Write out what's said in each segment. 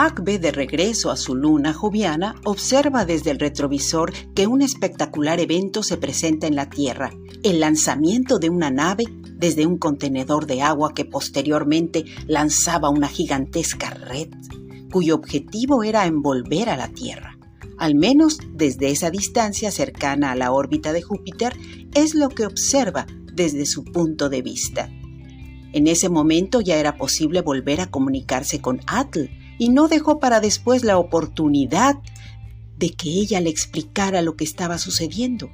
Akbe, de regreso a su luna joviana, observa desde el retrovisor que un espectacular evento se presenta en la Tierra, el lanzamiento de una nave desde un contenedor de agua que posteriormente lanzaba una gigantesca red, cuyo objetivo era envolver a la Tierra. Al menos desde esa distancia cercana a la órbita de Júpiter, es lo que observa desde su punto de vista. En ese momento ya era posible volver a comunicarse con Atl, y no dejó para después la oportunidad de que ella le explicara lo que estaba sucediendo.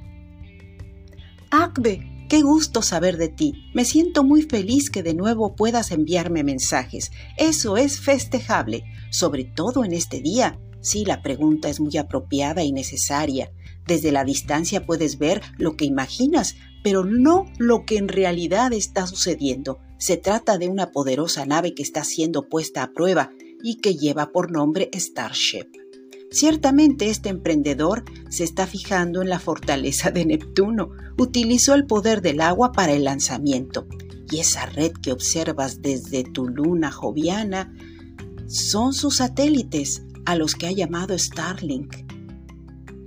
Akbe, qué gusto saber de ti. Me siento muy feliz que de nuevo puedas enviarme mensajes. Eso es festejable, sobre todo en este día. Sí, la pregunta es muy apropiada y necesaria. Desde la distancia puedes ver lo que imaginas, pero no lo que en realidad está sucediendo. Se trata de una poderosa nave que está siendo puesta a prueba y que lleva por nombre Starship. Ciertamente este emprendedor se está fijando en la fortaleza de Neptuno. Utilizó el poder del agua para el lanzamiento. Y esa red que observas desde tu luna joviana son sus satélites a los que ha llamado Starlink,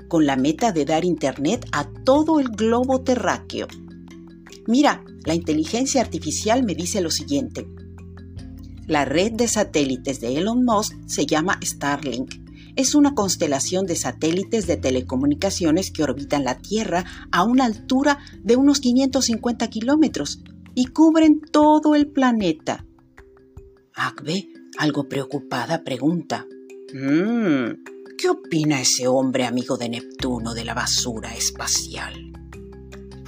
con la meta de dar internet a todo el globo terráqueo. Mira, la inteligencia artificial me dice lo siguiente. La red de satélites de Elon Musk se llama Starlink. Es una constelación de satélites de telecomunicaciones que orbitan la Tierra a una altura de unos 550 kilómetros y cubren todo el planeta. Agbe, algo preocupada, pregunta. Mm, ¿Qué opina ese hombre amigo de Neptuno de la basura espacial?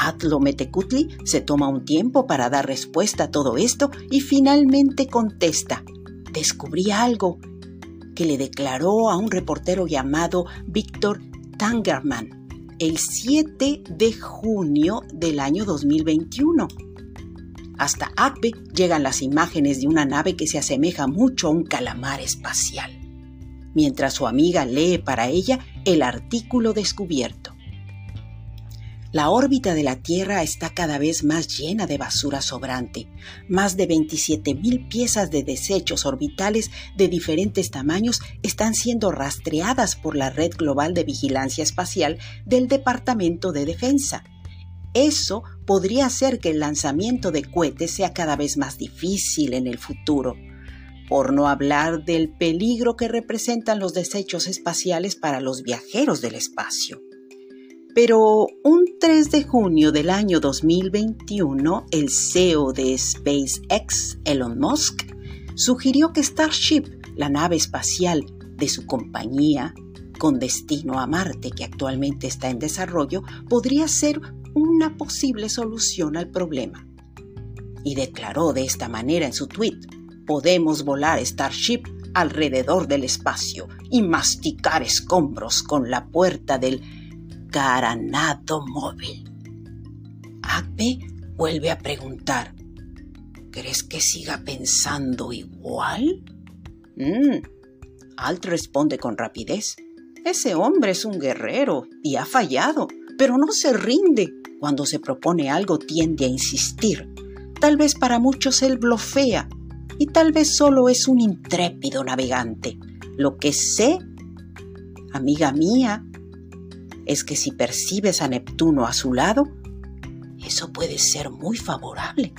Atlo Metecutli se toma un tiempo para dar respuesta a todo esto y finalmente contesta. Descubrí algo que le declaró a un reportero llamado Víctor Tangerman el 7 de junio del año 2021. Hasta Acbe llegan las imágenes de una nave que se asemeja mucho a un calamar espacial, mientras su amiga lee para ella el artículo descubierto. La órbita de la Tierra está cada vez más llena de basura sobrante. Más de 27.000 piezas de desechos orbitales de diferentes tamaños están siendo rastreadas por la Red Global de Vigilancia Espacial del Departamento de Defensa. Eso podría hacer que el lanzamiento de cohetes sea cada vez más difícil en el futuro, por no hablar del peligro que representan los desechos espaciales para los viajeros del espacio. Pero un 3 de junio del año 2021, el CEO de SpaceX, Elon Musk, sugirió que Starship, la nave espacial de su compañía con destino a Marte que actualmente está en desarrollo, podría ser una posible solución al problema. Y declaró de esta manera en su tweet, podemos volar Starship alrededor del espacio y masticar escombros con la puerta del Caranado móvil. Agbe vuelve a preguntar, ¿crees que siga pensando igual? Mm. Alt responde con rapidez, ese hombre es un guerrero y ha fallado, pero no se rinde. Cuando se propone algo tiende a insistir. Tal vez para muchos él blofea y tal vez solo es un intrépido navegante. Lo que sé, amiga mía, es que si percibes a Neptuno a su lado, eso puede ser muy favorable.